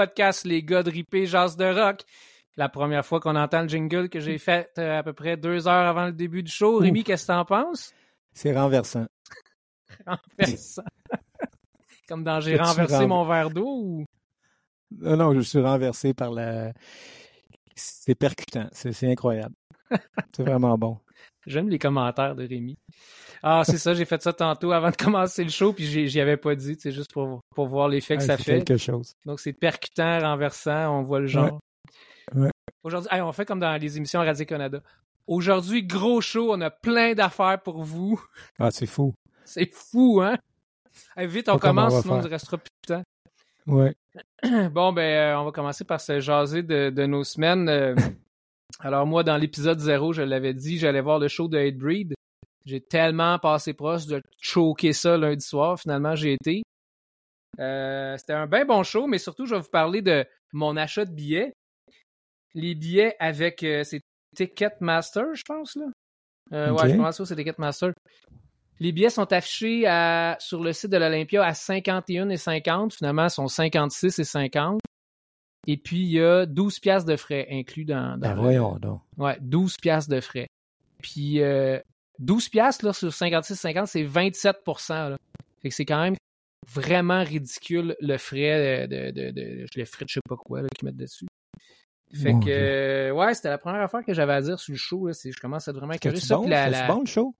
podcast Les gars de ripé Jazz de rock. La première fois qu'on entend le jingle que j'ai fait euh, à peu près deux heures avant le début du show. Rémi, qu'est-ce que t'en penses? C'est renversant. Renversant. Comme dans J'ai renversé renver- mon verre d'eau ou... Non, non, je suis renversé par la. C'est percutant. C'est incroyable. C'est vraiment bon. J'aime les commentaires de Rémi. Ah, c'est ça, j'ai fait ça tantôt avant de commencer le show, puis j'y avais pas dit, c'est juste pour, pour voir l'effet que ça fait. quelque chose. Donc c'est percutant, renversant, on voit le genre. Ouais. Aujourd'hui, on fait comme dans les émissions Radio-Canada. Aujourd'hui, gros show, on a plein d'affaires pour vous. Ah, c'est fou. C'est fou, hein? Vite, on Pas on commence, va sinon ne restera plus de temps. Ouais. Bon, ben, euh, on va commencer par se jaser de, de nos semaines. Euh, alors, moi, dans l'épisode 0, je l'avais dit, j'allais voir le show de Hatebreed. J'ai tellement passé proche de choquer ça lundi soir. Finalement, j'ai été. Euh, C'était un bien bon show, mais surtout, je vais vous parler de mon achat de billets. Les billets avec euh, c'est Ticketmaster, je pense, là. Euh, Ok. Ouais, je pense que c'est Ticketmaster. Les billets sont affichés à- sur le site de l'Olympia à 51 et 50. Finalement, ils sont 56 et 50. Et puis, il y a 12 piastres de frais inclus dans, dans Ben le- voyons donc. Ouais, 12 piastres de frais. Puis, euh, 12 piastres là, sur 56-50, c'est 27 là. Fait que c'est quand même vraiment ridicule le frais de, de, de, de- le frais de je sais pas quoi qu'ils mettent dessus. Fait que, euh, ouais, c'était la première affaire que j'avais à dire sur le show. Là. C'est- Je commence à être vraiment curieux. Bon? la- bon, le show?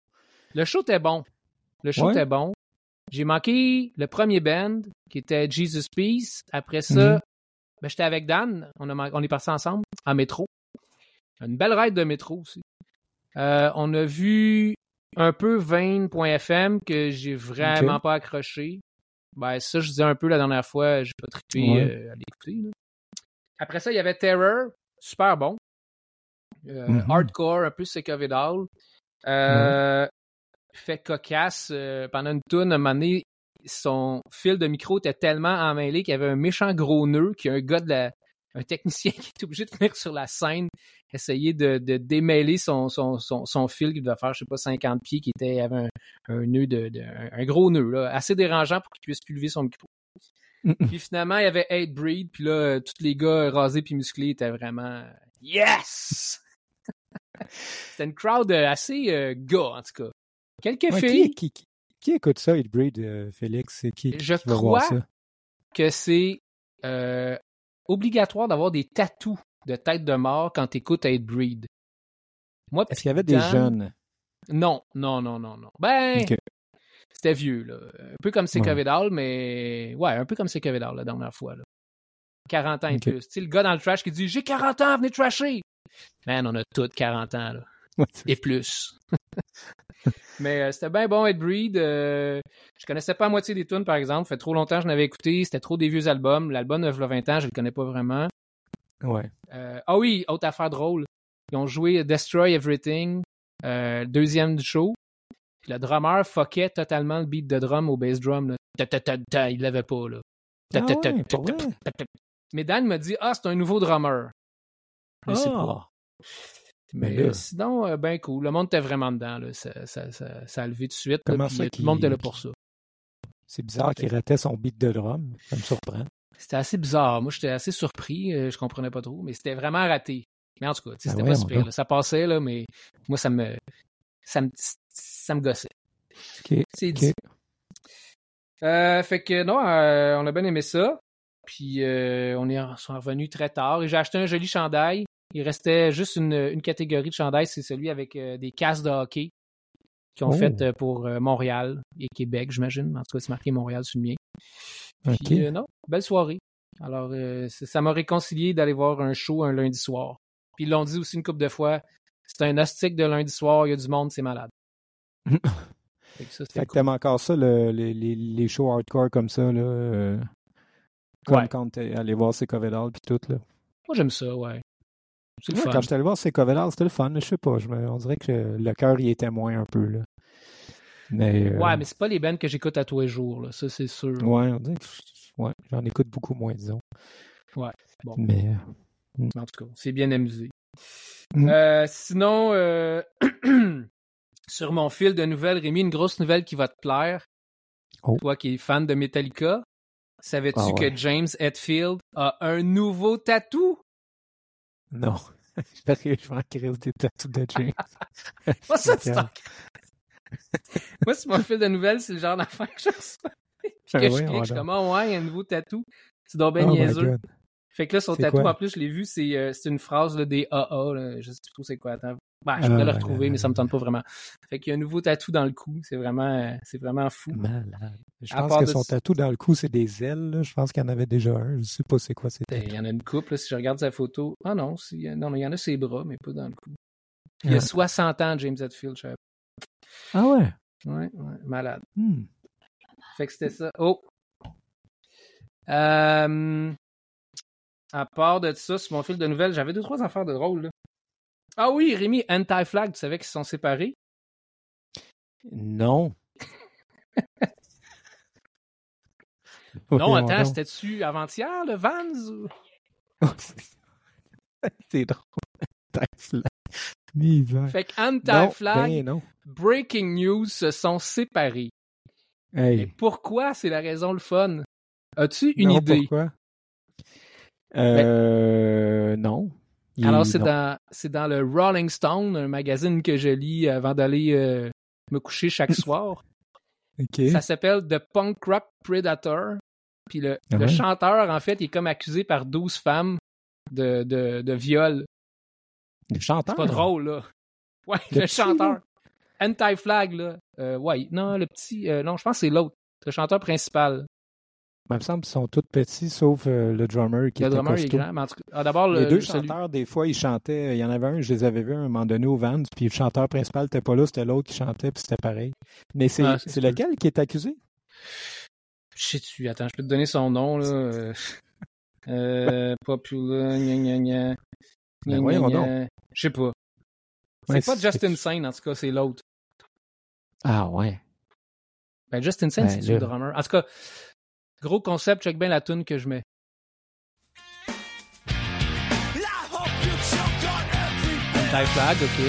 le show était bon. Le show Ouais. était bon. J'ai manqué le premier band qui était Jesus Peace. Après ça, Mhm. ben, j'étais avec Dan. On, a on est partis ensemble en métro. Une belle ride de métro aussi. Euh, on a vu un peu Vane.fm que j'ai vraiment pas accroché. Ben, ça, je disais un peu la dernière fois. J'ai pas trippé Ouais. euh, à l'écouter. Après ça, il y avait Terror. Super bon. Euh, Mhm. Hardcore, un peu All. Euh, Fait cocasse. euh, pendant une tourne, à un moment donné, son fil de micro était tellement emmêlé qu'il y avait un méchant gros nœud qui un gars de la, un technicien qui était obligé de venir sur la scène essayer de, de démêler son, son, son, son fil qui devait faire, je sais pas, 50 pieds, qui était, avait un, un nœud de, de- un, gros nœud, là, assez dérangeant pour qu'il puisse plus lever son micro. Puis finalement, il y avait Hate Breed, puis là, euh, tous les gars rasés puis musclés étaient vraiment Yes! C'était une crowd euh, assez euh, gars, en tout cas. Quelques Ouais, filles qui, qui, qui écoute ça, Hitbreed, euh, Félix? Qui, Je qui va voir crois- ça? que c'est euh, obligatoire d'avoir des tatous de tête de mort quand t'écoutes Hate Breed. Moi, Est-ce qu'il y avait des jeunes? Non, non, non, non, non. Ben, c'était vieux, là. Un peu comme c'est Ouais. Mais... Ouais, un peu comme c'est Vidal, la dernière fois, là. 40 ans et plus. Tu sais, le gars dans le trash qui dit « J'ai 40 ans, venez trasher! » Man, on a tous 40 ans, là. Et plus. mais euh, c'était bien bon, Ed Breed. Euh, je connaissais pas la moitié des tunes, par exemple. Ça fait trop longtemps que je n'avais écouté. C'était trop des vieux albums. L'album de 20 ans, je le connais pas vraiment. ouais. Euh, ah oui, autre affaire drôle. Ils ont joué Destroy Everything, deuxième du show. Puis le drummer fuckait totalement le beat de drum au bass drum. Là. Il l'avait pas. Là. Ah ouais. Mais Dan m'a dit Ah, c'est un nouveau drummer. Je sais pas. Mais Mais là- sinon, euh, ben cool. Le monde était vraiment dedans. Là. Ça, ça, ça, ça a levé tout de suite. Comment ça le monde était là pour ça. C'est bizarre qu'il ratait son beat de drum. Ça me surprend. C'était assez bizarre. Moi, j'étais assez surpris. euh, je comprenais pas trop. Mais c'était vraiment raté. Mais en tout cas, tu sais, Ben c'était pas super. là. Ça passait, là, mais moi, ça me, ça me, ça me gossait. C'est dit. Euh, fait que non, euh, on a bien aimé ça. Puis euh, on est en- sont revenus très tard. Et j'ai acheté un joli chandail. Il restait juste une, une catégorie de chandail, c'est celui avec euh, des casques de hockey qu'ils ont Oh. fait euh, pour euh, Montréal et Québec, j'imagine. En tout cas, c'est marqué Montréal sur le mien. Puis, non, belle soirée. Alors, ça m'a réconcilié d'aller voir un show un lundi soir. Puis ils l'ont dit aussi une couple de fois. C'est un hostique de lundi soir, il y a du monde, c'est malade. Fait que ça, Fait cool. encore ça, le- les, les, les shows hardcore comme ça, là. euh, comme Ouais. quand t'es allé voir ces Covedal puis tout, là? Moi, j'aime ça, ouais. C'est Ouais, quand j'étais allé voir ces covers c'était le fun. Je sais pas, je me- on dirait que le cœur y était moins un peu. Là. Mais, euh, Ouais, mais c'est pas les bands que j'écoute à tous les jours, là. Ça, c'est sûr. ouais, on dirait que ouais, j'en écoute beaucoup moins, disons. Ouais, bon. Mais euh, Mais En tout cas, c'est bien amusé. Mm. Euh, sinon, euh, sur mon fil de nouvelles, Rémi, une grosse nouvelle qui va te plaire. Oh. Toi qui es fan de Metallica, savais-tu Ah ouais. que James Hetfield a un nouveau tatou? Non. Sérieux, je m'en crise des tatous de James. Moi, ça, tu t'en- Moi, sur mon fil de nouvelles, c'est le genre d'affaire que je reçois. Puis que Ah je clique, je suis ouais, comme, Ah ouais, il y a un nouveau tatou. C'est donc ben Oh niaiseux. Fait que là, son C'est tatou, en plus, je l'ai vu, c'est euh, c'est une phrase là, des AA. Là. Je sais plus trop c'est quoi. Attends. Ben, je pourrais Ah, le retrouver, mais ça me tente pas vraiment. Fait qu'il y a un nouveau tatou dans le cou. C'est vraiment, euh, c'est vraiment fou. Malade. Je À pense part que de son tatou dans le cou, c'est des ailes. là. Je pense qu'il y en avait déjà un. Je sais pas c'est quoi c'était. Ben, Il y en a une couple, là, si je regarde sa photo. Ah non, si, non, mais il y en a ses bras, mais pas dans le cou. Il y a Ah. 60 ans, James Hetfield. je Ah ouais? Ouais, ouais, malade. Hmm. Fait que c'était ça. Oh! Euh, à part de ça, sur mon fil de nouvelles, j'avais deux, trois affaires de drôles. Ah oui, Rémi, Anti-Flag, tu savais qu'ils se sont séparés? Non. non, attends, c'était-tu avant-hier, le Vans? ou- c'est drôle. Anti-flag. Fait que Anti-Flag, ben. Breaking News se sont séparés. Hey. pourquoi? C'est la raison le fun. As-tu une non, idée? Pourquoi? Euh, non. Il- Alors, c'est dans, dans le Rolling Stone, un magazine que je lis avant d'aller euh, me coucher chaque soir. Ça s'appelle The Punk Rock Predator. Puis le, Ah le chanteur, en fait, il est comme accusé par 12 femmes de, de, de viol. Le chanteur? C'est pas drôle, là. Ouais. Le le, petit, chanteur. Anti-flag, là. Euh, ouais, non, le petit. euh, non, je pense que c'est l'autre. Le chanteur principal. Ben, il me semble qu'ils sont tous petits, sauf euh, le drummer qui Le était drummer il est costaud. grand. mais en tout cas- ah, D'abord, Les le, deux chanteurs, des fois, ils chantaient. Il y en avait un, je les avais vus à un moment donné au Vans, puis le chanteur principal n'était pas là, c'était l'autre qui chantait, puis c'était pareil. Mais c'est Ah, c'est c'est sûr. lequel qui est accusé? Je sais-tu, attends, je peux te donner son nom, là. Euh, euh, Popular, gna gna gna. Ben Gna, gna. Je sais pas. C'est Ouais, pas c'est- Justin Sane, en tout cas, c'est l'autre. Ah ouais. Ben, Justin Sane, Ben, c'est le drummer? En tout cas, gros concept, check bien la tune que je mets. I hope you choke on every bit. Anti-flag, OK.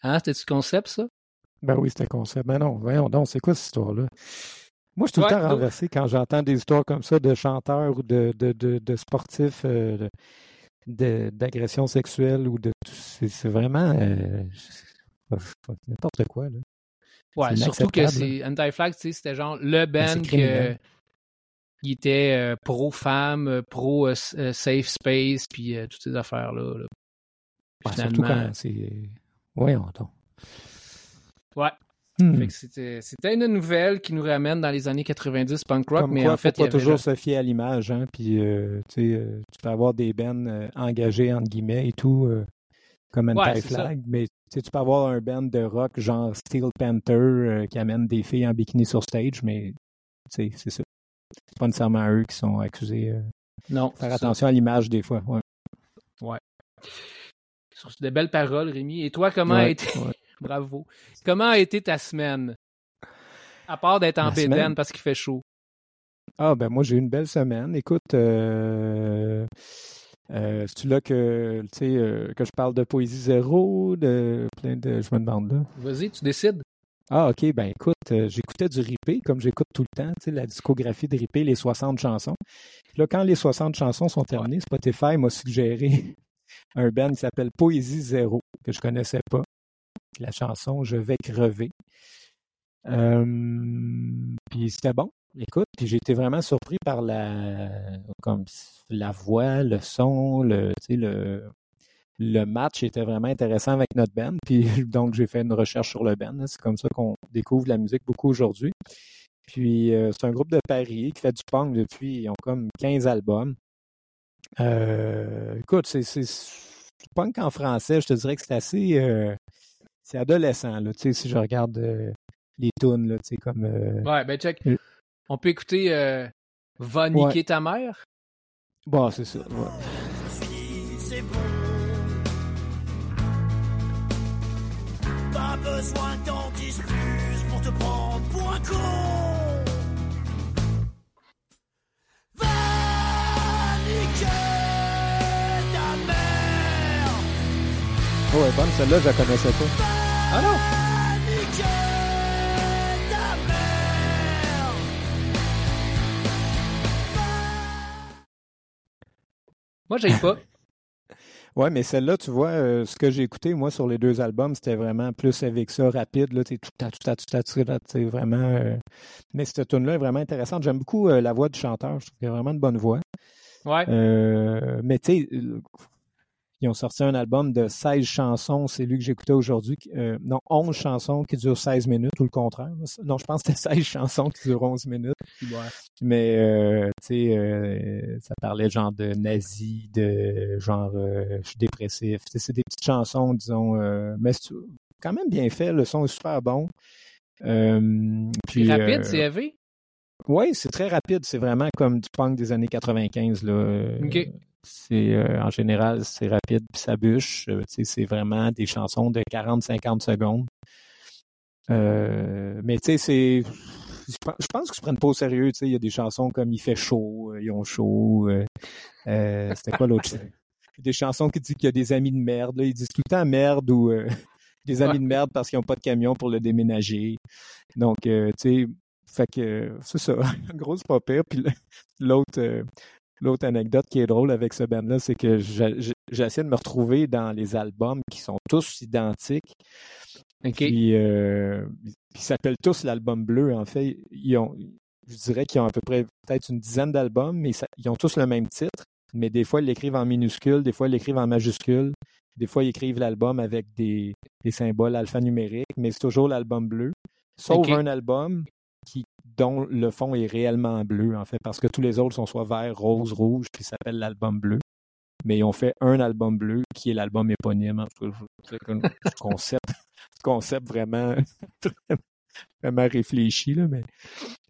Hein, c'était-tu concept, ça? Ben oui, c'était concept. Ben non, voyons donc, c'est quoi cette histoire-là? Moi, je suis tout le temps donc- renversé quand j'entends des histoires comme ça de chanteurs ou de, de, de, de sportifs euh, d'agression sexuelle ou de. C'est c'est vraiment. euh, N'importe quoi, là. Ouais, surtout que c'est Anti-Flag, tu sais, c'était genre le Ben, band que il était euh, pro-femme, pro-safe space, puis euh, toutes ces affaires-là. là. Ouais, surtout finalement, quand c'est. Voyons donc. Ouais. Hmm. C'était, une nouvelle qui nous ramène dans les années 90 punk rock, Comme mais quoi, en fait, faut il y pas avait toujours se fier à l'image, hein, puis euh, euh, tu peux avoir des bands euh, engagés, entre guillemets, et tout, euh, comme Ouais, Anti-Flag, mais tu peux avoir un band de rock genre Steel Panther qui amène des filles en bikini sur stage, mais c'est ça. C'est pas nécessairement eux qui sont accusés. Non, faire ça. attention à l'image des fois. Ouais. Sur de belles paroles, Rémi. Et toi, comment a Ouais, été... Bravo. Comment a été ta semaine? À part d'être en bédaine parce qu'il fait chaud. Ah, ben moi, j'ai eu une belle semaine. Écoute, euh, euh, c'est-tu là que, tu sais, euh, que je parle de poésie zéro, de plein de. Je me demande là. Vas-y, tu décides. Ah, ok, ben écoute, euh, j'écoutais du Ripé, comme j'écoute tout le temps, tu la discographie de Ripé, les 60 chansons. Puis là, quand les 60 chansons sont terminées, Spotify m'a suggéré un band qui s'appelle Poésie Zéro, que je connaissais pas. La chanson Je vais crever. Puis c'était bon. Écoute, puis j'ai été vraiment surpris par la voix, le son, le, le, le match était vraiment intéressant avec notre band. Puis donc, j'ai fait une recherche sur le band. hein. C'est comme ça qu'on découvre la musique beaucoup aujourd'hui. Puis euh, c'est un groupe de Paris qui fait du punk depuis, ils ont comme 15 albums. Euh, écoute, c'est punk en français, je te dirais que c'est assez. euh, c'est adolescent, là. Tu sais, si je regarde euh, les tunes, là, tu sais, comme. euh, Ouais, ben check. Euh. On peut écouter euh, Va niquer ta mère? Bon, c'est ça. ouais. Je me suis dit, c'est bon. Pas besoin plus pour te prendre pour un con. Va niquer ta mère. Oh, ouais, bonne, celle-là, je la connaissais pas. Ah non! Moi, j'aime pas. Ouais, mais celle-là, tu vois, euh, ce que j'ai écouté, moi, sur les deux albums, c'était vraiment plus avec ça, rapide, là, tu tout à tout à tout à tout sais, vraiment. euh, Mais cette tune-là est vraiment intéressante. J'aime beaucoup euh, la voix du chanteur. Je trouve qu'il a vraiment une bonne voix. Ouais. Mais tu sais, ils ont sorti un album de 16 chansons, c'est lui que j'écoutais aujourd'hui. euh, non, 11 chansons qui durent 16 minutes ou le contraire. Non, je pense que c'était 16 chansons qui durent 11 minutes. Ouais. Mais euh, tu sais, euh, ça parlait genre de nazis, de genre euh, je suis dépressif. C'est des petites chansons, disons, euh, mais c'est quand même bien fait. Le son est super bon. Euh, Puis rapide, euh, c'est élevé. oui, c'est très rapide. C'est vraiment comme du punk des années 95. Là. Ok. C'est, euh, en général, c'est rapide puis ça bûche. Euh, c'est vraiment des chansons de 40-50 secondes. Euh, mais tu sais, c'est. Je pense- je qu'ils se prennent pas au sérieux. Tu sais, il y a des chansons comme Il fait chaud, ils ont chaud. c'était quoi l'autre? Des chansons qui disent qu'il y a des amis de merde. Là. Ils disent tout le temps merde ou des amis Ouais. de merde parce qu'ils n'ont pas de camion pour le déménager. Donc, tu sais, fait que c'est ça. En gros, c'est pas pire. Puis l'autre l'autre anecdote qui est drôle avec ce band-là, c'est que j'essaie de me retrouver dans les albums qui sont tous identiques. OK. Puis, euh, ils s'appellent tous l'album bleu. En fait, ils ont, je dirais qu'ils ont à peu près peut-être une dizaine d'albums, mais ça- ils ont tous le même titre. Mais des fois, ils l'écrivent en minuscule, des fois, ils l'écrivent en majuscule. Des fois, ils écrivent l'album avec des, des symboles alphanumériques, mais c'est toujours l'album bleu. Sauf un album dont le fond est réellement bleu, en fait, parce que tous les autres sont soit vert, rose, rouge, qui s'appelle l'album bleu. Mais ils ont fait un album bleu qui est l'album éponyme. En tout cas, concept, ce concept vraiment, vraiment réfléchi, là, mais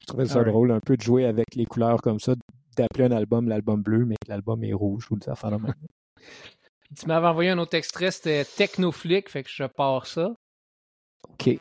je trouvais ça Alright. drôle un peu de jouer avec les couleurs comme ça, d'appeler un album l'album bleu, mais que l'album est rouge ou des affaires de même. Tu m'avais envoyé un autre extrait, c'était Technoflick, fait que je pars ça. OK.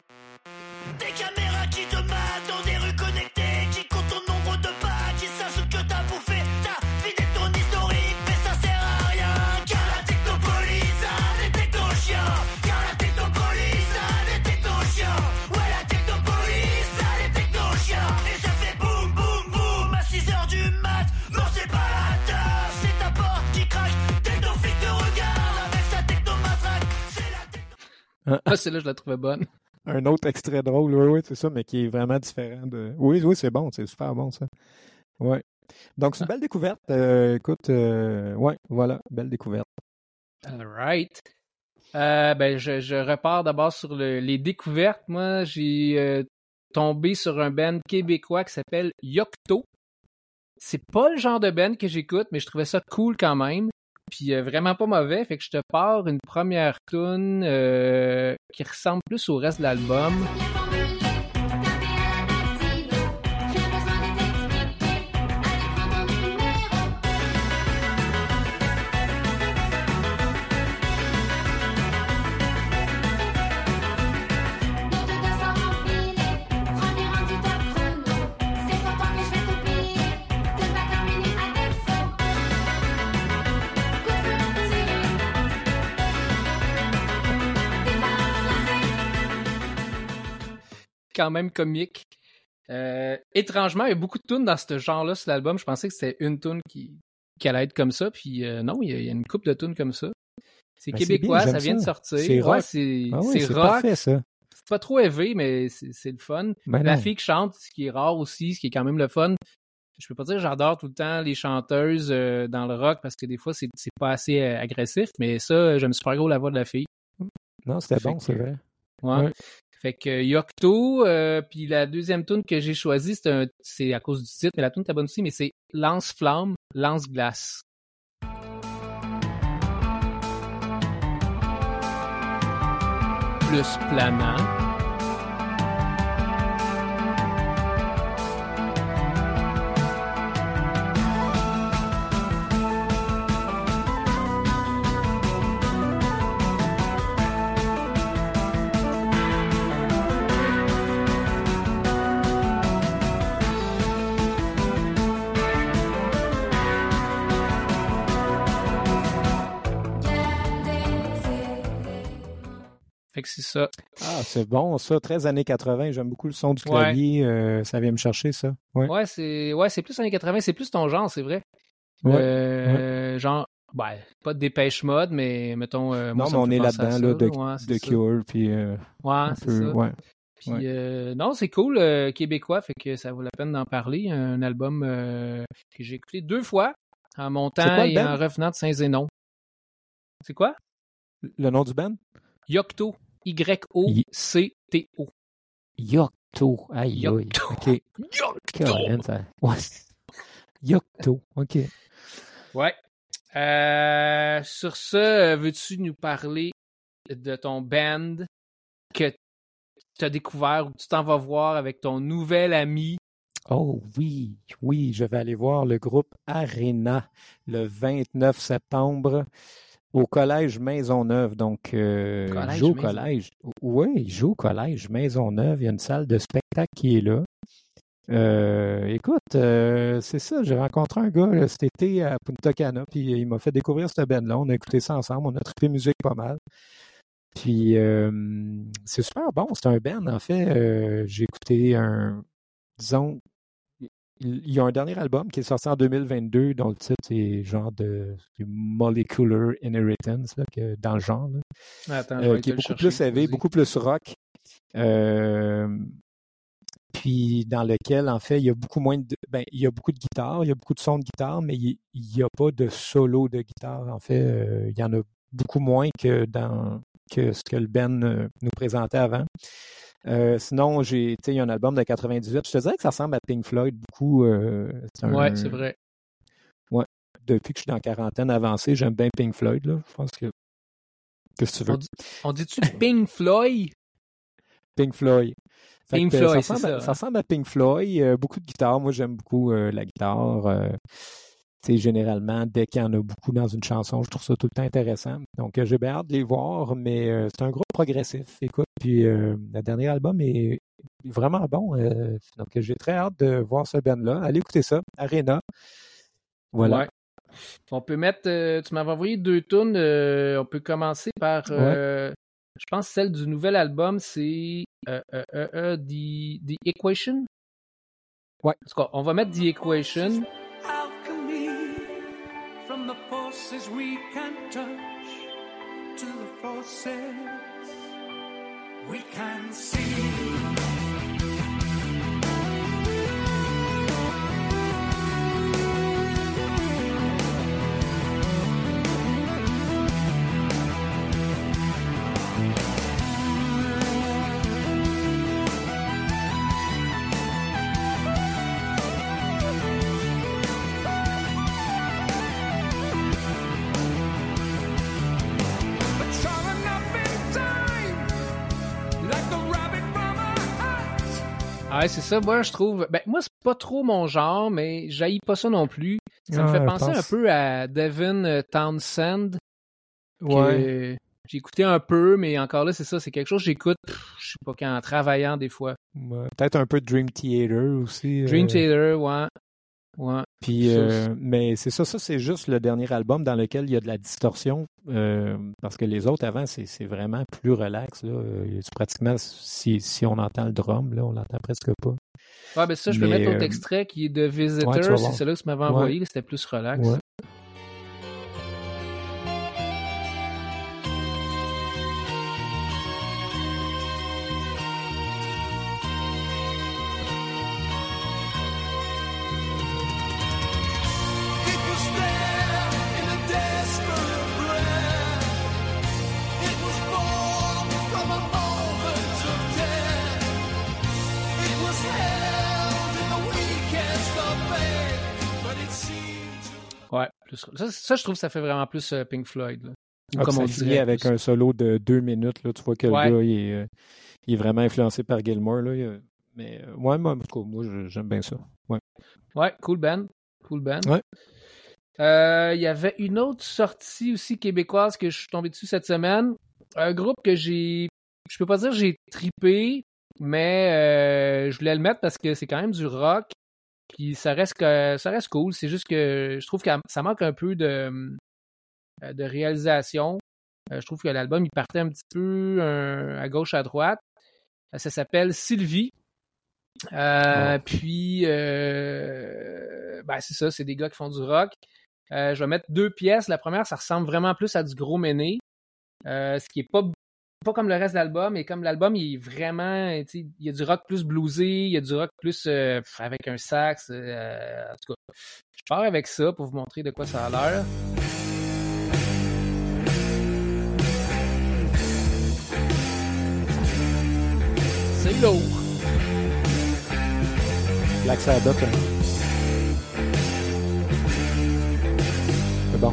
Ah, celle-là, je la trouvais bonne. Un autre extrait drôle, oui, oui, c'est ça, mais qui est vraiment différent de. Oui, oui, c'est bon, c'est super bon, ça. Ouais. Donc, c'est une belle découverte. Euh, écoute, euh, ouais, voilà, belle découverte. All right. Euh, ben, je, je repars d'abord sur le- les découvertes. Moi, j'ai euh, tombé sur un band québécois qui s'appelle Yocto. C'est pas le genre de band que j'écoute, mais je trouvais ça cool quand même. Puis euh, vraiment pas mauvais. Fait que je te pars une première tune euh, qui ressemble plus au reste de l'album. Quand même comique. Euh, étrangement, il y a beaucoup de tunes dans ce genre-là sur l'album. Je pensais que c'était une tune qui, qui allait être comme ça, puis euh, non, il y, a, il y a une couple de tunes comme ça. C'est Ben, québécois, bien, ça vient de sortir. C'est Ouais, rock. c'est Ah oui, rock. parfait, ça. C'est pas trop élevé, mais c'est le fun. Ben La non. fille qui chante, ce qui est rare aussi, ce qui est quand même le fun. Je peux pas dire que j'adore tout le temps les chanteuses euh, dans le rock parce que des fois c'est pas assez agressif, mais ça j'aime super gros la voix de la fille. Non, c'était bon, c'est vrai. Ouais. Ouais. Fait que euh, Yocto, euh, puis la deuxième tune que j'ai choisie, c'est, c'est à cause du titre, mais la tune est bonne aussi, mais c'est Lance-Flamme, Lance-Glace. Plus planant. Fait que c'est ça. Ah, c'est bon, ça. 13 années 80. J'aime beaucoup le son du Ouais. clavier. euh, ça vient me chercher, ça. Ouais. Ouais, c'est ouais, plus années 80, c'est plus ton genre, c'est vrai. Ouais, Euh, Genre, ben, pas de dépêche mode, mais mettons. euh, moi, non, mais on est là-dedans, là, de, ouais, de. Cure, puis Ouais, c'est ça. ouais. Puis, Ouais. euh, non, c'est cool, euh, québécois, fait que ça vaut la peine d'en parler. Un album euh, que j'ai écouté deux fois, en montant quoi et en revenant de Saint-Zénon. C'est quoi? Le nom du band? Yocto. Y-O-C-T-O. Yocto. Aïe. Yocto. OK. Yocto. OK. Ouais. Euh, sur ce, veux-tu nous parler de ton band que tu as découvert ou que tu t'en vas voir avec ton nouvel ami? Oh oui, oui, je vais aller voir le groupe Arena le 29 septembre au collège Maisonneuve. Donc, euh, Collège il joue au collège. Oui, il joue au collège Maisonneuve. Il y a une salle de spectacle qui est là. Euh, écoute, euh, c'est ça, j'ai rencontré un gars là, cet été à Punta Cana, puis il m'a fait découvrir cette band-là. On a écouté ça ensemble, on a trippé musique pas mal. Puis euh, c'est super bon, c'est un band. En fait, j'ai écouté un, disons, il y a un dernier album qui est sorti en 2022 dont le titre est genre de c'est Molecular Inheritance, là, que, dans le genre, là, Attends, euh, qui est beaucoup plus élevé, beaucoup plus rock. Euh, puis dans lequel, en fait, il y a beaucoup moins de. Ben, il y a beaucoup de guitare, il y a beaucoup de sons de guitare, mais il n'y a pas de solo de guitare. En fait, euh, il y en a beaucoup moins que dans que ce que le Ben nous présentait avant. Euh, sinon, j'ai, tu sais, il y a un album de 98. Je te dirais que ça ressemble à Pink Floyd beaucoup. euh, c'est un- Ouais, c'est vrai. Depuis que je suis dans quarantaine avancée, j'aime bien Pink Floyd. Là. Je pense que. Qu'est-ce que tu veux? On, dit, on dit-tu Pink Floyd? Pink Floyd. Pink que, euh, Floyd, ça, c'est ressemble à, ça, ça hein? ressemble à Pink Floyd. euh, beaucoup de guitare. Moi, j'aime beaucoup la guitare. tu sais, généralement, dès qu'il y en a beaucoup dans une chanson, je trouve ça tout le temps intéressant. Donc, j'ai bien hâte de les voir, mais euh, c'est un groupe progressif. Écoute, puis euh, le dernier album est vraiment bon. euh, donc, j'ai très hâte de voir ce band-là. Allez écouter ça. Arena. Voilà. Ouais. On peut mettre. euh, tu m'avais envoyé deux tunes. euh, on peut commencer par. euh, Je pense celle du nouvel album, c'est euh, euh, euh, euh, The, The Equation. Ouais. En tout cas, on va mettre The Equation. from the forces we can touch to the forces we can see. Ouais, c'est ça. Moi, je trouve. Ben, moi, c'est pas trop mon genre, mais j'haïs pas ça non plus. Ça me Ah, fait je penser pense- un peu à Devin euh, Townsend. Ouais. J'ai écouté un peu, mais encore là, c'est ça. C'est quelque chose que j'écoute, je sais pas quand, en travaillant des fois. Ouais. Peut-être un peu de Dream Theater aussi. Dream euh, Theater, ouais. Ouais. Puis, euh, mais c'est ça, ça c'est juste le dernier album dans lequel il y a de la distorsion, euh, parce que les autres avant, c'est c'est vraiment plus relax. Là. Euh, c'est pratiquement, si, si on entend le drum, là, on l'entend presque pas. Ouais, ben ça, je peux Mais, mettre l'autre euh, extrait qui est de Visitor. c'est celui-là que tu m'avais Ouais. envoyé. C'était plus relax. Plus... ça, ça, je trouve que ça fait vraiment plus euh, Pink Floyd. là. Ah, comme on dirait. avec un solo de deux minutes. Là, tu vois que Ouais. le gars, il est, euh, il est vraiment influencé par Gilmore. Là, il mais euh, ouais, moi, en tout cas, moi, j'aime bien ça. Ouais. Ouais, cool band. Cool band. Ouais. Euh, Il y avait une autre sortie aussi québécoise que je suis tombé dessus cette semaine. Un groupe que j'ai. Je peux pas dire que j'ai tripé, mais euh, je voulais le mettre parce que c'est quand même du rock. Puis ça reste que ça reste cool. C'est juste que je trouve que ça manque un peu de, euh, de réalisation. Euh, je trouve que l'album il partait un petit peu euh, à gauche à droite. Ça s'appelle Sylvie. Euh, Oh. Puis euh, ben c'est ça, c'est des gars qui font du rock. Euh, je vais mettre deux pièces. La première, ça ressemble vraiment plus à du gros méné. Ce qui est pas comme le reste de l'album, et comme l'album il est vraiment, sais, il y a du rock plus bluesy, il y a du rock plus euh, avec un sax. euh, en tout cas, je pars avec ça pour vous montrer de quoi ça a l'air. C'est lourd. Black Sabbath. hein. C'est bon.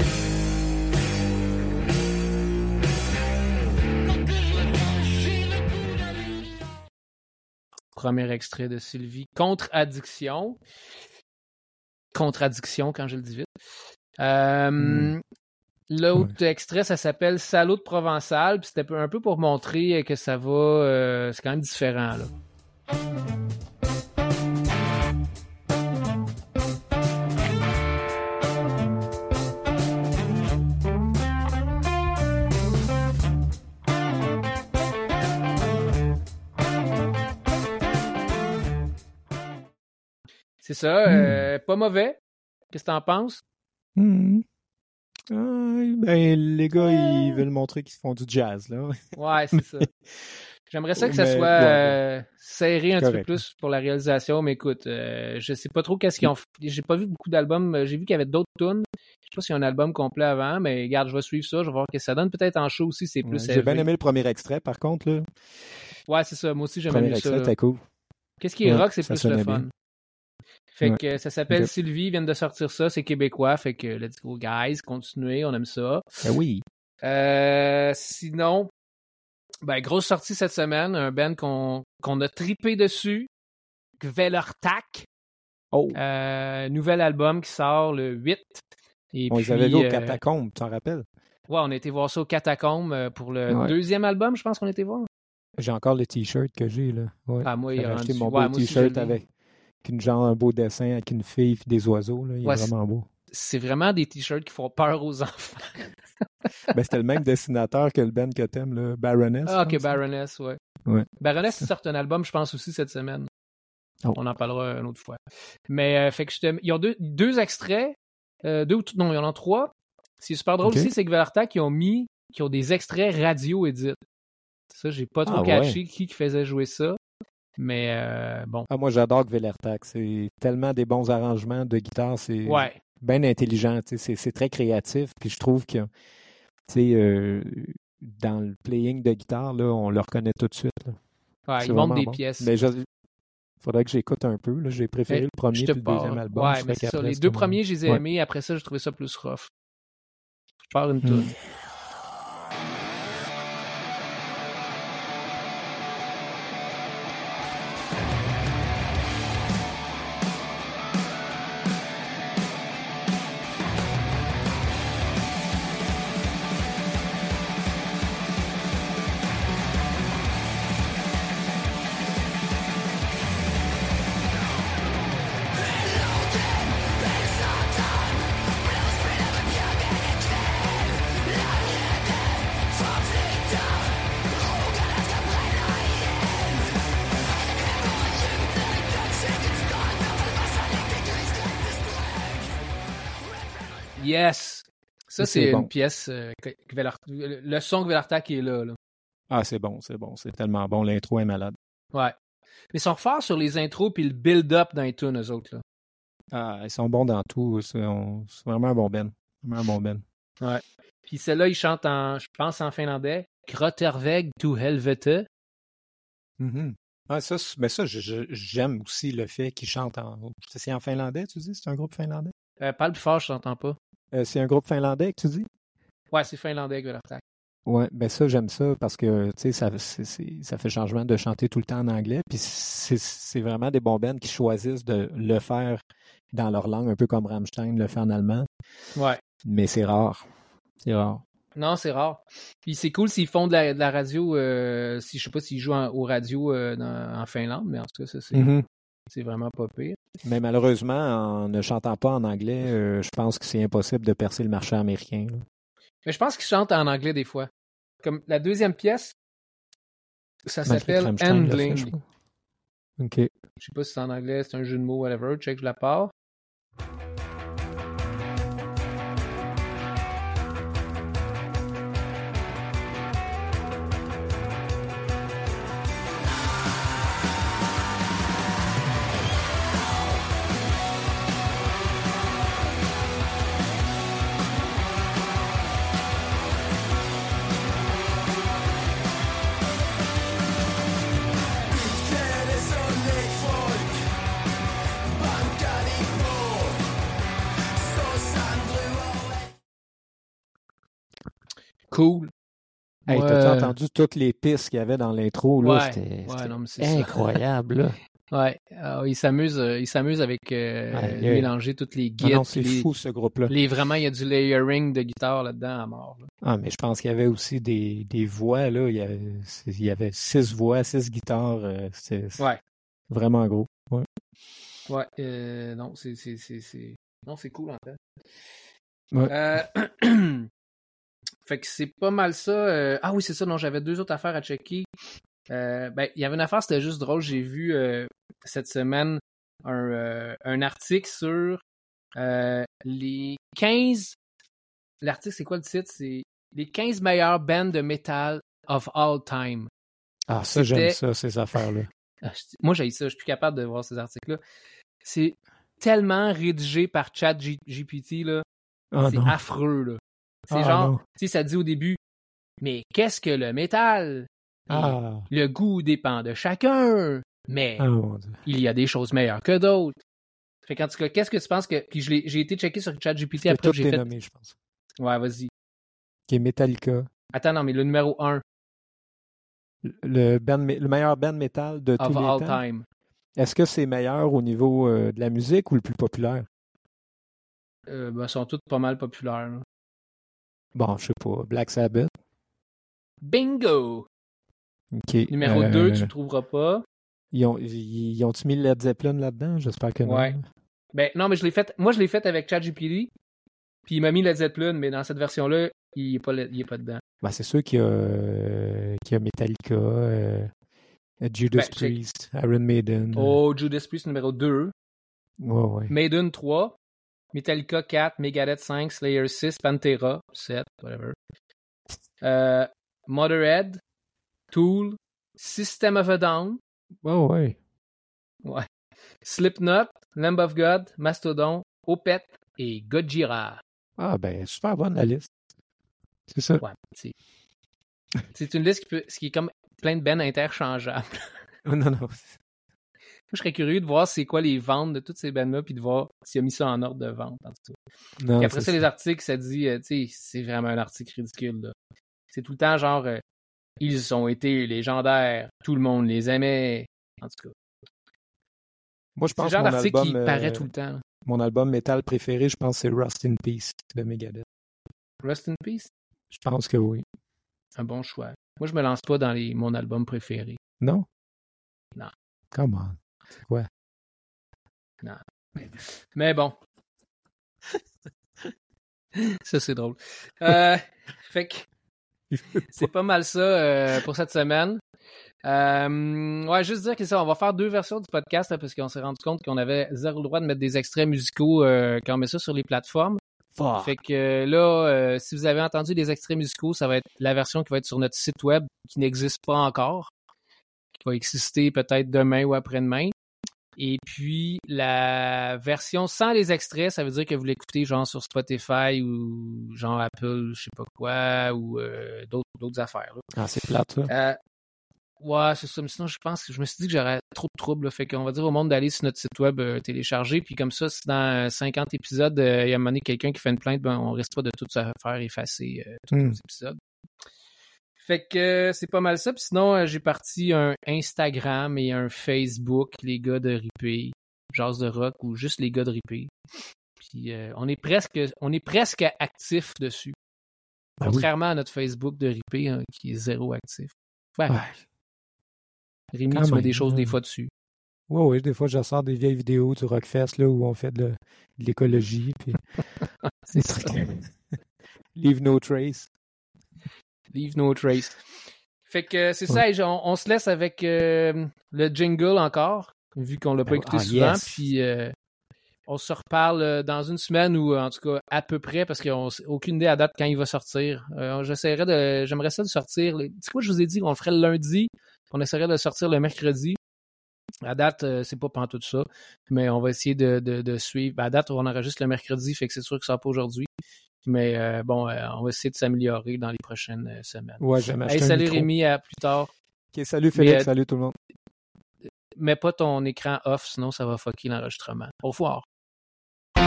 Premier extrait de Sylvie. Contre-addiction. Contradiction, quand je le dis vite. Euh, Hmm. L'autre extrait, ça s'appelle Salaud de Provençal. C'était un peu pour montrer que ça va. euh, c'est quand même différent. Là. C'est ça. euh, pas mauvais. Qu'est-ce que t'en penses? Hmm. Ben, les gars, ils veulent montrer qu'ils font du jazz, là. Ouais, c'est ça. J'aimerais ça que ça Mais, soit ouais, euh, serré un petit peu plus pour la réalisation, mais écoute, euh, je sais pas trop qu'est-ce qu'ils ont fait. J'ai pas vu beaucoup d'albums. euh, J'ai vu qu'il y avait d'autres tunes. Je sais pas s'il y a un album complet avant, mais regarde, je vais suivre ça, je vais voir ce que ça donne. Peut-être en show aussi, c'est Ouais, plus J'ai bien aimé le premier extrait, par contre, là. Ouais, c'est ça. Moi aussi, j'aime premier mieux ça. extrait, là. c'était cool. Qu'est-ce qui est rock, c'est plus le fun? bien. Fait Ouais. que ça s'appelle Ok. Sylvie, ils viennent de sortir ça, c'est québécois, fait que let's go guys, continuez, on aime ça. Ben oui. Euh, sinon, ben, grosse sortie cette semaine, un band qu'on a tripé dessus, Gvelertak. Oh, Euh, nouvel album qui sort le 8. Et on puis, les avait vus euh, catacombe, tu t'en rappelles? Ouais, on a été voir ça au Catacombe euh, pour le Ouais. deuxième album, je pense qu'on était voir. J'ai encore le t-shirt que j'ai, là. Ouais. Ah, moi, il rendu- mon ouais, beau t-shirt avec une genre un beau dessin avec une fille et des oiseaux, là. Il Ouais, est vraiment beau. C'est vraiment des t-shirts qui font peur aux enfants. Ben, c'était le même dessinateur que le band que t'aimes, le Baroness. Ah, ok, pense. Baroness, ouais. Ouais. Baroness, sortent un album, je pense aussi cette semaine. Oh. On en parlera une autre fois. Mais, euh, fait que je te- Ils ont deux, deux extraits. euh, deux ou t- Non, il y en a trois. Ce qui est super drôle aussi, c'est que Valarta qui ont mis, qui ont des extraits radio edit. Ça, j'ai pas trop Ah, catché qui, qui faisait jouer ça. Mais, euh, bon. Ah, moi, j'adore Gvelertak. C'est tellement des bons arrangements de guitare. C'est Ouais. bien intelligent. C'est c'est très créatif. Puis je trouve que, euh, dans le playing de guitare, là, on le reconnaît tout de suite. Ouais, ils vraiment des bon. pièces. Mais je... faudrait que j'écoute un peu. là. J'ai préféré Mais le premier et le deuxième album. Ouais, mais ça. Les deux premiers, je les ai aimés. Après ça, je trouvais ça plus rough. Je pars une Hmm. toune. Yes! Ça, Ça, c'est bon. une pièce. euh, que- le son que Velarta qui est là, là. Ah, c'est bon, c'est bon. C'est tellement bon. L'intro est malade. Ouais. Mais ils sont forts sur les intros puis le build-up dans les tunes, eux autres. Là. Ah, ils sont bons dans tout. C'est on- vraiment un bon Ben. Vraiment un bon Ben. Puis celle-là, ils chantent en, je pense, en finlandais. Krotterveg to helvete. Mhm. Ah, ça, mais ça, je- je- j'aime aussi le fait qu'ils chantent en. C'est en finlandais, tu dis? C'est un groupe finlandais? Euh, parle plus fort, je t'entends pas. Euh, c'est un groupe finlandais que tu dis? Ouais, c'est finlandais Velartak. Ouais, ben ça, j'aime ça parce que, tu sais, ça, ça fait changement de chanter tout le temps en anglais. Puis c'est vraiment des bons bands qui choisissent de le faire dans leur langue, un peu comme Rammstein le fait en allemand. Ouais. Mais c'est rare. C'est rare. Non, c'est rare. Puis c'est cool s'ils font de la, de la radio, euh, si je sais pas s'ils jouent en, aux radios euh, dans- en Finlande, mais en tout cas, ça, c'est Mhm. C'est vraiment pas pire. Mais malheureusement, en ne chantant pas en anglais, euh, je pense que c'est impossible de percer le marché américain. là. Mais je pense qu'ils chantent en anglais des fois. Comme la deuxième pièce, ça s'appelle fait, je Handling. crois. OK. Je sais pas si c'est en anglais, c'est un jeu de mots, whatever. Check, je la pars. Hey, Ouais. t'as-tu entendu toutes les pistes qu'il y avait dans l'intro? là? Ouais. C'était Ouais, non, mais incroyable. Ouais. Ah, il s'amuse, euh, il s'amuse avec euh, il mélanger toutes les Ah guides. non, c'est les, fou ce groupe-là. les- vraiment, il y a du layering de guitare là-dedans à mort. là. Ah, mais je pense qu'il y avait aussi des, des voix. Là. Il, y avait, c'est- il y avait six voix, six guitares. euh, C'était vraiment gros. Ouais. Ouais. euh, non, c'est, c'est, c'est, c'est... Non, c'est cool en fait. Ouais. Euh, fait que c'est pas mal ça. euh, Ah oui, c'est ça. Non, j'avais deux autres affaires à checker. Euh, ben, il y avait une affaire, c'était juste drôle. J'ai vu euh, cette semaine un, un article sur les 15. L'article, c'est quoi le titre? C'est les 15 meilleures bands de metal of all time. Ah, ça, j'aime ça, ces affaires-là. Ah, Moi, j'ai ça. Je suis plus capable de voir ces articles-là. C'est tellement rédigé par ChatGPT, là. Ah c'est affreux, là. C'est Ah, genre, tu sais, ça dit au début, mais qu'est-ce que le métal? Ah, Le goût dépend de chacun, mais ah, il y a des choses meilleures que d'autres. Fait qu'en tout cas, qu'est-ce que tu penses que. Puis j'ai été checké sur ChatGPT après, j'ai fait. dénommé, je pense. Ouais, vas-y. Qui est Metallica. Attends, non, mais le numéro 1 Le, band, le meilleur band metal de tous les temps. time. Est-ce que c'est meilleur au niveau euh, de la musique ou le plus populaire? Euh, ben, sont toutes pas mal populaires. là. Bon, je sais pas. Black Sabbath. Bingo! Numéro Euh, 2, tu le trouveras pas. Ils ont, ils, ils ont-tu mis Led Zeppelin là-dedans? J'espère que non. Ouais. Ben, non, mais je l'ai fait. Moi, je l'ai fait avec ChatGPT. Puis il m'a mis Led Zeppelin, mais dans cette version-là, il est pas, il est pas dedans. Ben, c'est sûr qu'il y a, euh, qu'il y a Metallica, euh, Judas Ben. Priest, Iron Maiden. Oh, Judas Priest numéro 2. Ouais, ouais. Maiden 3. Metallica 4. Megadeth 5. Slayer 6. Pantera 7. Whatever. Euh, Motorhead. Tool. System of a Down. Ouais, ouais. Slipknot. Lamb of God. Mastodon. Opeth. Et Gojira. Ah, ben, super bonne la liste. C'est ça. Ouais, c'est. C'est une liste qui, peut, qui est comme plein de bennes interchangeables. non, non. Moi, je serais curieux de voir c'est quoi les ventes de toutes ces bandes-là, puis de voir s'il a mis ça en ordre de vente. En tout cas. non Puis après c'est ça, les articles, ça dit, euh, tu sais, c'est vraiment un article ridicule. là. C'est tout le temps genre, euh, ils ont été légendaires, tout le monde les aimait. En tout cas, Moi, je c'est le pense genre que mon d'article qui euh, paraît tout le temps. là. mon album métal préféré, je pense, c'est Rust in Peace de Megadeth. Rest in Peace, Je pense que oui. un bon choix. Moi, je me lance pas dans les, mon album préféré. Non? Non. Come on. C'est quoi? Mais bon. ça, c'est drôle. Euh, fait que c'est pas mal ça euh, pour cette semaine. Euh, ouais, juste dire que ça, on va faire deux versions du podcast là, parce qu'on s'est rendu compte qu'on avait zéro droit de mettre des extraits musicaux quand on met ça sur les plateformes. Fait que là, si vous avez entendu des extraits musicaux, ça va être la version qui va être sur notre site web qui n'existe pas encore, qui va exister peut-être demain ou après-demain. Et puis la version sans les extraits, ça veut dire que vous l'écoutez genre sur Spotify ou genre Apple, je sais pas quoi, ou euh, d'autres affaires. là. Ah, c'est plate, ça. Euh, Ouais, c'est ça. Mais sinon, je pense que je me suis dit que j'aurais trop de troubles. là. Fait qu'on va dire au monde d'aller sur notre site web euh, télécharger. Puis comme ça, si dans 50 épisodes, euh, il y a un moment donné quelqu'un qui fait une plainte, ben, on risque pas de tout se faire effacer euh, tous Hmm. nos épisodes. Fait que euh, c'est pas mal ça. Puis sinon, euh, j'ai parti un Instagram et un Facebook, les gars de Ripé, Jazz de Rock ou juste les gars de Ripé. Puis euh, on est presque on est presque actif dessus. Oui. Contrairement à notre Facebook de Ripé hein, qui est zéro actif. Ben, Ouais. Rémi, Quand tu mets des choses là. des fois dessus. Ouais, ouais, des fois, je sors des vieilles vidéos du Rockfest là, où on fait de, l'écologie. Puis trucs. Leave no trace. Leave no trace. Fait que c'est ça, et on, on se laisse avec euh, le jingle encore, vu qu'on l'a pas Ben, écouté ah, souvent. yes. Puis euh, on se reparle euh, dans une semaine ou en tout cas à peu près, parce qu'on n'a aucune idée à date quand il va sortir. Euh, J'essaierai de. J'aimerais ça de sortir. C'est quoi, je vous ai dit qu'on le ferait le lundi, qu'on essaierait de le sortir le mercredi. À date, c'est pas pantoute ça, mais on va essayer de, de, de suivre. À date, on enregistre le mercredi, fait que c'est sûr que ça sort pas aujourd'hui. Mais euh, bon, euh, on va essayer de s'améliorer dans les prochaines euh, semaines. Ouais, acheté Hey, salut micro. Rémi, à plus tard. Ok, salut Félix, euh, salut tout le monde. Mets pas ton écran off, sinon ça va fucker l'enregistrement. Au revoir. On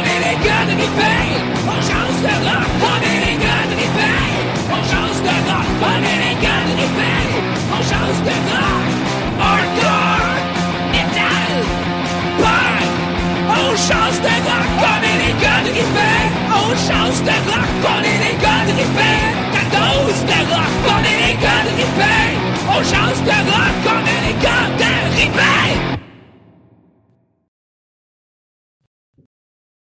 est les gars de Ripey, on change de rock. On est les gars de Ripey, on change de rock. On est les gars de Ripey, on change de rock. Hardcore, metal, punk, on change de rock. On change de rock, on est les gars grippés Ta dose de rock, on est les gars On change de rock, on est les gars